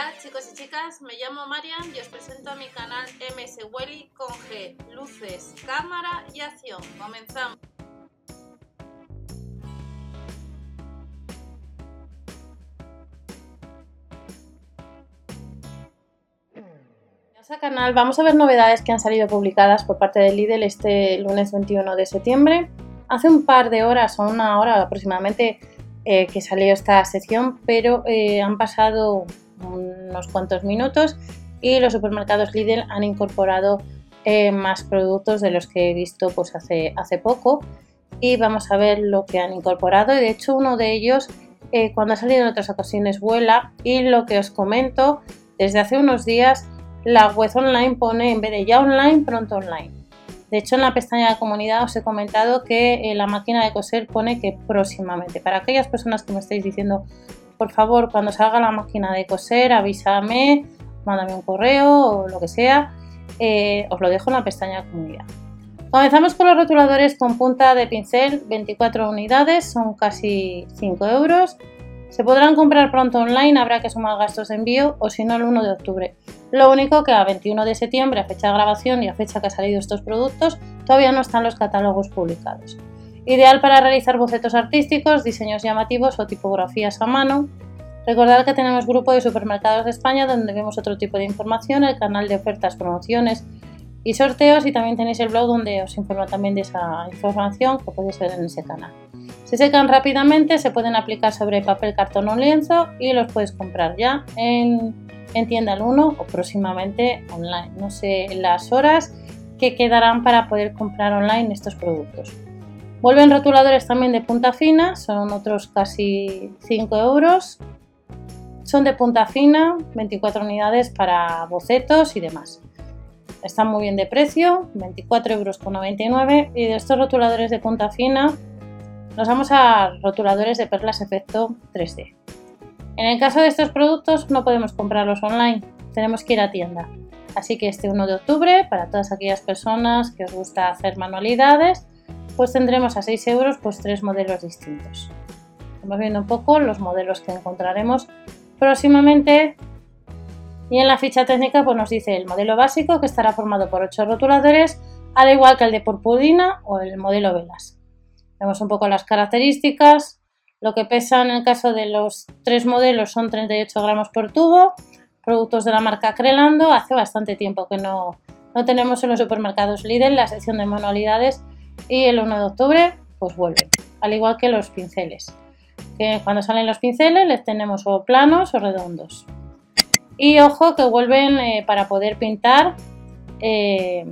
Hola chicos y chicas, me llamo Marian y os presento a mi canal MS Welly con G, luces, cámara y acción. Comenzamos. Bienvenidos canal, vamos a ver novedades que han salido publicadas por parte de Lidl este lunes 21 de septiembre. Hace un par de horas o una hora aproximadamente eh, que salió esta sección, pero eh, han pasado unos cuantos minutos y los supermercados Lidl han incorporado eh, más productos de los que he visto pues hace, hace poco. Y vamos a ver lo que han incorporado. Y de hecho uno de ellos eh, cuando ha salido en otras ocasiones vuela. Y lo que os comento desde hace unos días la web online pone en vez de ya online pronto online. De hecho en la pestaña de comunidad os he comentado que eh, la máquina de coser pone que próximamente. Para aquellas personas que me estáis diciendo por favor, cuando salga la máquina de coser, avísame, mándame un correo o lo que sea. Eh, os lo dejo en la pestaña comunidad. Comenzamos con los rotuladores con punta de pincel, 24 unidades, son casi 5 euros. Se podrán comprar pronto online, habrá que sumar gastos de envío o si no el 1 de octubre. Lo único que a 21 de septiembre, a fecha de grabación y a fecha que han salido estos productos, todavía no están los catálogos publicados. Ideal para realizar bocetos artísticos, diseños llamativos o tipografías a mano. Recordad que tenemos grupo de supermercados de España donde vemos otro tipo de información, el canal de ofertas, promociones y sorteos y también tenéis el blog donde os informo también de esa información que podéis ver en ese canal. Se secan rápidamente, se pueden aplicar sobre papel, cartón o lienzo y los puedes comprar ya en, en tienda al 1 o próximamente online. No sé las horas que quedarán para poder comprar online estos productos. Vuelven rotuladores también de punta fina, son otros casi 5 euros. Son de punta fina, 24 unidades para bocetos y demás. Están muy bien de precio, 24,99 euros. Y de estos rotuladores de punta fina, nos vamos a rotuladores de perlas efecto 3D. En el caso de estos productos no podemos comprarlos online, tenemos que ir a tienda. Así que este 1 de octubre, para todas aquellas personas que os gusta hacer manualidades, tendremos a 6 euros pues tres modelos distintos. Estamos viendo un poco los modelos que encontraremos próximamente y en la ficha técnica pues nos dice el modelo básico que estará formado por 8 rotuladores al igual que el de purpurina o el modelo velas. Vemos un poco las características, lo que pesa en el caso de los tres modelos son 38 gramos por tubo, productos de la marca Crelando, hace bastante tiempo que no, no tenemos en los supermercados Lidl la sección de manualidades y el 1 de octubre pues vuelve, al igual que los pinceles. Que cuando salen los pinceles les tenemos o planos o redondos. Y ojo que vuelven eh, para poder pintar, eh,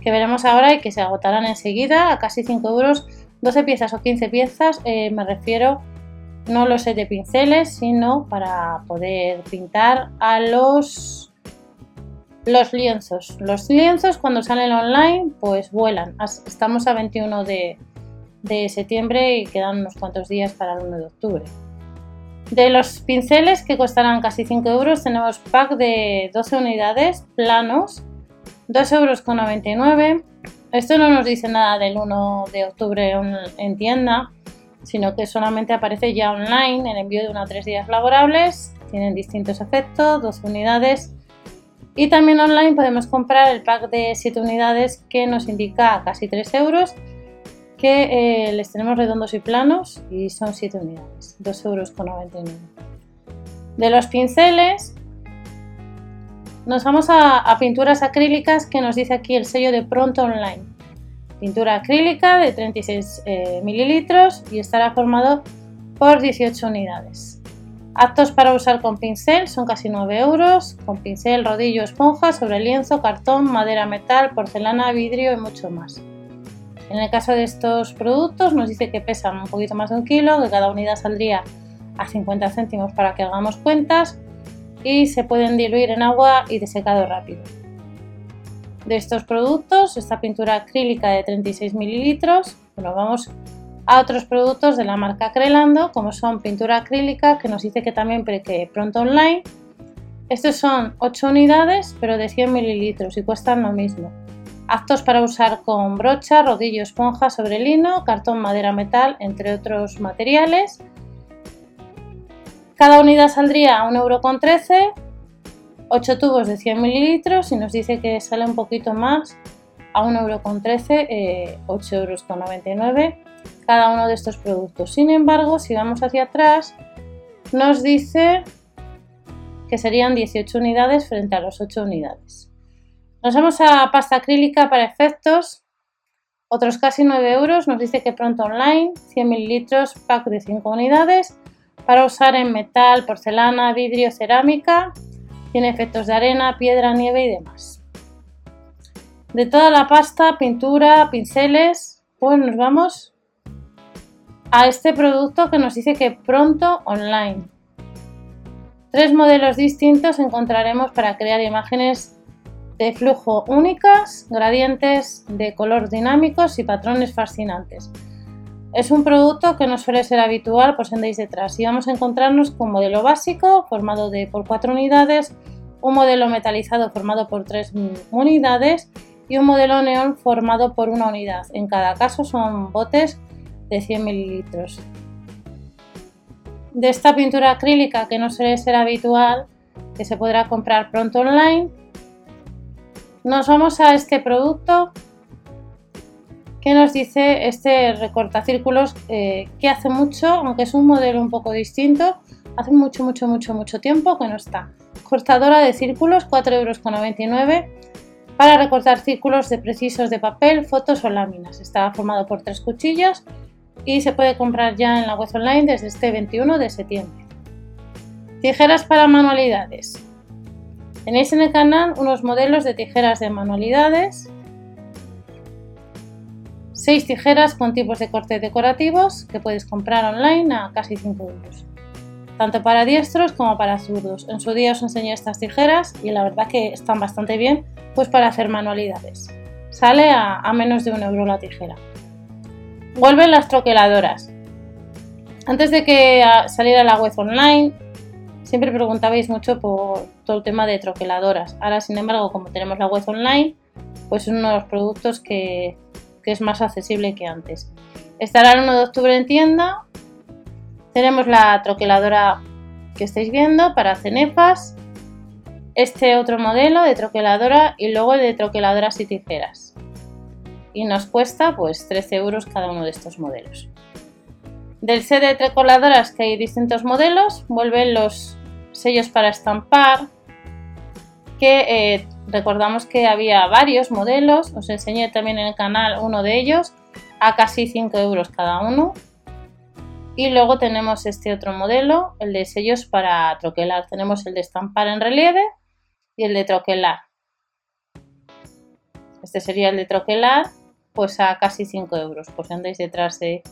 que veremos ahora y que se agotarán enseguida a casi 5 euros, 12 piezas o 15 piezas, eh, me refiero no los sé de pinceles, sino para poder pintar a los los lienzos. Los lienzos cuando salen online pues vuelan. Estamos a 21 de, septiembre y quedan unos cuantos días para el 1 de octubre. De los pinceles que costarán casi 5 euros tenemos pack de 12 unidades planos, 2,99 euros. Esto no nos dice nada del 1 de octubre en tienda, sino que solamente aparece ya online el envío de 1 a 3 días laborables. Tienen distintos efectos, 12 unidades y también online podemos comprar el pack de 7 unidades que nos indica casi 3 euros, que eh, les tenemos redondos y planos y son 7 unidades, 2,99 euros. De los pinceles nos vamos a, pinturas acrílicas que nos dice aquí el sello de Pronto Online. Pintura acrílica de 36 eh, mililitros y estará formado por 18 unidades. Aptos para usar con pincel, son casi 9 euros, con pincel, rodillo, esponja, sobre lienzo, cartón, madera, metal, porcelana, vidrio y mucho más. En el caso de estos productos nos dice que pesan un poquito más de un kilo, que cada unidad saldría a 50 céntimos para que hagamos cuentas y se pueden diluir en agua y de secado rápido. De estos productos, esta pintura acrílica de 36 mililitros, bueno, vamos a otros productos de la marca Crelando, como son pintura acrílica, que nos dice que también que pronto online. Estos son 8 unidades, pero de 100 mililitros y cuestan lo mismo. Aptos para usar con brocha, rodillo, esponja sobre lino, cartón, madera, metal, entre otros materiales. Cada unidad saldría a 1,13€, 8 tubos de 100 mililitros y nos dice que sale un poquito más a 1,13€, eh, 8,99€ cada uno de estos productos. Sin embargo, si vamos hacia atrás, nos dice que serían 18 unidades frente a los 8 unidades. Nos vamos a pasta acrílica para efectos, otros casi 9 euros, nos dice que pronto online, 100 mililitros, pack de 5 unidades, para usar en metal, porcelana, vidrio, cerámica, tiene efectos de arena, piedra, nieve y demás. De toda la pasta, pintura, pinceles, pues nos vamos a este producto que nos dice que pronto online. Tres modelos distintos encontraremos para crear imágenes de flujo únicas, gradientes de color dinámicos y patrones fascinantes. Es un producto que no suele ser habitual por si detrás y vamos a encontrarnos con un modelo básico formado de por cuatro unidades, un modelo metalizado formado por tres unidades y un modelo neón formado por una unidad. En cada caso son botes de 100 mililitros. De esta pintura acrílica que no suele ser habitual, que se podrá comprar pronto online, nos vamos a este producto que nos dice este recortacírculos eh, que hace mucho, aunque es un modelo un poco distinto, hace mucho, mucho, mucho, mucho tiempo que no está. Cortadora de círculos, 4,99 euros para recortar círculos de precisos de papel, fotos o láminas. Está formado por tres cuchillas y se puede comprar ya en la web online desde este 21 de septiembre. Tijeras para manualidades. Tenéis en el canal unos modelos de tijeras de manualidades, 6 tijeras con tipos de corte decorativos que puedes comprar online a casi 5 euros, tanto para diestros como para zurdos. En su día os enseñé estas tijeras y la verdad que están bastante bien pues para hacer manualidades. Sale a, a menos de un euro la tijera. Vuelven las troqueladoras. Antes de que saliera la web online, siempre preguntabais mucho por todo el tema de troqueladoras. Ahora, sin embargo, como tenemos la web online, pues es uno de los productos que, es más accesible que antes. Estará el 1 de octubre en tienda. Tenemos la troqueladora que estáis viendo para cenefas, este otro modelo de troqueladora y luego el de troqueladoras y tijeras y nos cuesta pues 13 euros cada uno de estos modelos. Del set de trecoladoras que hay distintos modelos, vuelven los sellos para estampar, que eh, recordamos que había varios modelos, os enseñé también en el canal uno de ellos, a casi 5 euros cada uno. Y luego tenemos este otro modelo, el de sellos para troquelar. Tenemos el de estampar en relieve y el de troquelar. Este sería el de troquelar pues a casi 5 euros. Pues andáis detrás de,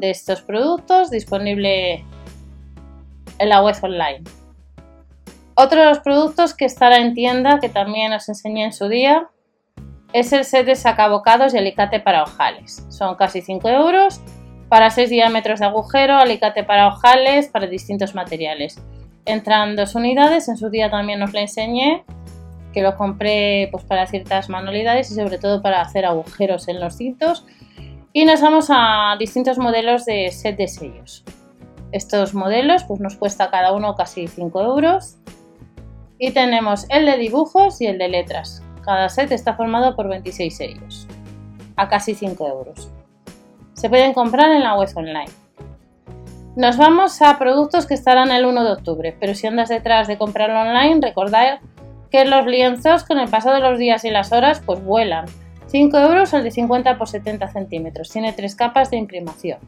estos productos, disponible en la web online. Otro de los productos que estará en tienda, que también os enseñé en su día, es el set de sacabocados y alicate para ojales. Son casi 5 euros para 6 diámetros de agujero, alicate para ojales para distintos materiales. Entran dos unidades, en su día también os la enseñé que lo compré pues, para ciertas manualidades y sobre todo para hacer agujeros en los cintos. Y nos vamos a distintos modelos de set de sellos. Estos modelos pues, nos cuesta cada uno casi 5 euros. Y tenemos el de dibujos y el de letras. Cada set está formado por 26 sellos, a casi 5 euros. Se pueden comprar en la web online. Nos vamos a productos que estarán el 1 de octubre, pero si andas detrás de comprarlo online, recordad que los lienzos con el paso de los días y las horas pues vuelan. 5 euros el de 50 por 70 centímetros. Tiene tres capas de imprimación.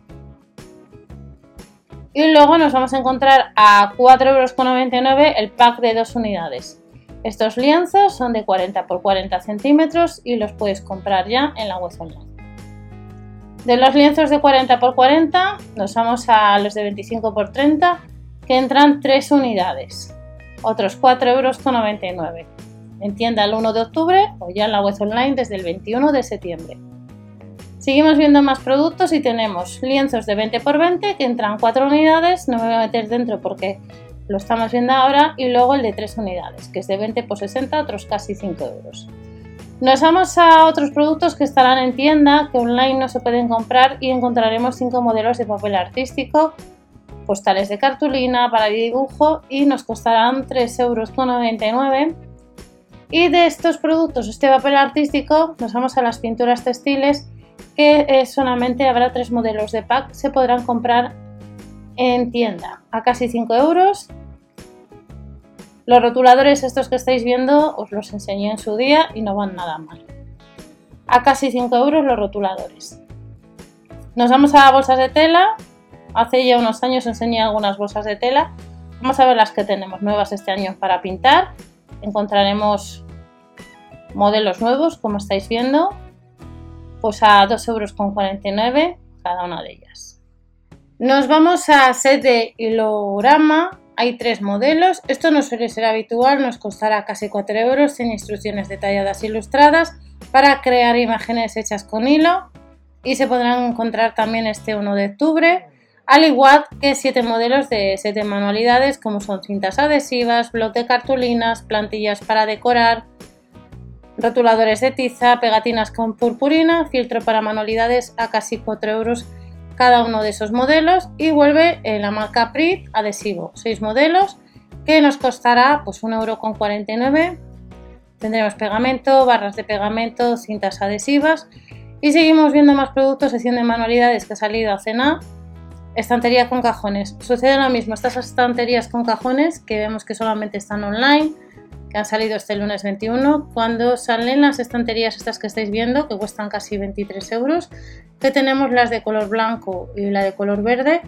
Y luego nos vamos a encontrar a 4,99 euros el pack de dos unidades. Estos lienzos son de 40 por 40 centímetros y los puedes comprar ya en la web online. De los lienzos de 40 por 40 nos vamos a los de 25 por 30 que entran tres unidades otros 4,99 euros. En tienda el 1 de octubre o ya en la web online desde el 21 de septiembre. Seguimos viendo más productos y tenemos lienzos de 20 x 20 que entran 4 unidades, no me voy a meter dentro porque lo estamos viendo ahora, y luego el de 3 unidades, que es de 20 x 60, otros casi 5 euros. Nos vamos a otros productos que estarán en tienda, que online no se pueden comprar y encontraremos 5 modelos de papel artístico postales de cartulina para dibujo y nos costarán 3,99 euros. Y de estos productos, este papel artístico, nos vamos a las pinturas textiles que eh, solamente habrá tres modelos de pack, se podrán comprar en tienda a casi 5 euros. Los rotuladores estos que estáis viendo os los enseñé en su día y no van nada mal. A casi 5 euros los rotuladores. Nos vamos a bolsas de tela. Hace ya unos años enseñé algunas bolsas de tela. Vamos a ver las que tenemos nuevas este año para pintar. Encontraremos modelos nuevos, como estáis viendo, pues a 2,49 euros cada una de ellas. Nos vamos a set de. Hay tres modelos. Esto no suele ser habitual, nos costará casi 4 euros sin instrucciones detalladas e ilustradas para crear imágenes hechas con hilo y se podrán encontrar también este 1 de octubre, al igual que 7 modelos de 7 manualidades como son cintas adhesivas, bloc de cartulinas, plantillas para decorar, rotuladores de tiza, pegatinas con purpurina, filtro para manualidades a casi 4 euros cada uno de esos modelos y vuelve la marca Prit adhesivo, 6 modelos que nos costará pues 1,49 euro. Tendremos pegamento, barras de pegamento, cintas adhesivas y seguimos viendo más productos, sección de manualidades que ha salido a cena. Estantería con cajones. Sucede lo mismo, estas estanterías con cajones que vemos que solamente están online, que han salido este lunes 21, cuando salen las estanterías estas que estáis viendo, que cuestan casi 23 euros, que tenemos las de color blanco y la de color verde,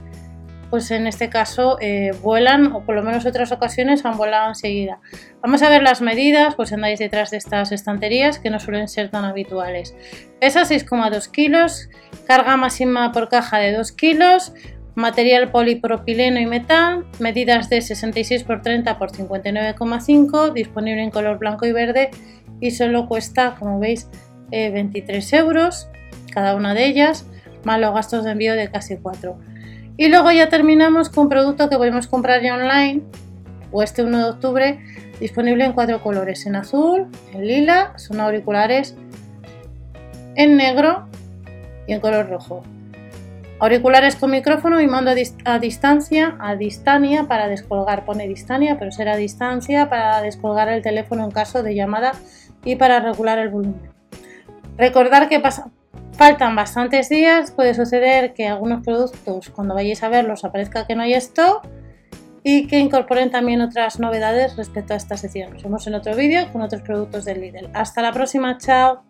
pues en este caso eh, vuelan o por lo menos otras ocasiones han volado enseguida. Vamos a ver las medidas, pues andáis detrás de estas estanterías que no suelen ser tan habituales. Pesa 6,2 kilos, carga máxima por caja de 2 kilos, material polipropileno y metal, medidas de 66 x 30 x 59,5, disponible en color blanco y verde y solo cuesta, como veis, 23 eh, euros cada una de ellas, más los gastos de envío de casi 4. Y luego ya terminamos con producto que podemos comprar ya online, o este 1 de octubre, disponible en cuatro colores, en azul, en lila, son auriculares en negro y en color rojo. Auriculares con micrófono y mando a, distancia, a distancia para descolgar, pone distancia, pero será distancia para descolgar el teléfono en caso de llamada y para regular el volumen. Recordar que pasa, Faltan bastantes días, puede suceder que algunos productos cuando vayáis a verlos aparezca que no hay stock y que incorporen también otras novedades respecto a esta sección. Nos vemos en otro vídeo con otros productos del Lidl. Hasta la próxima, chao.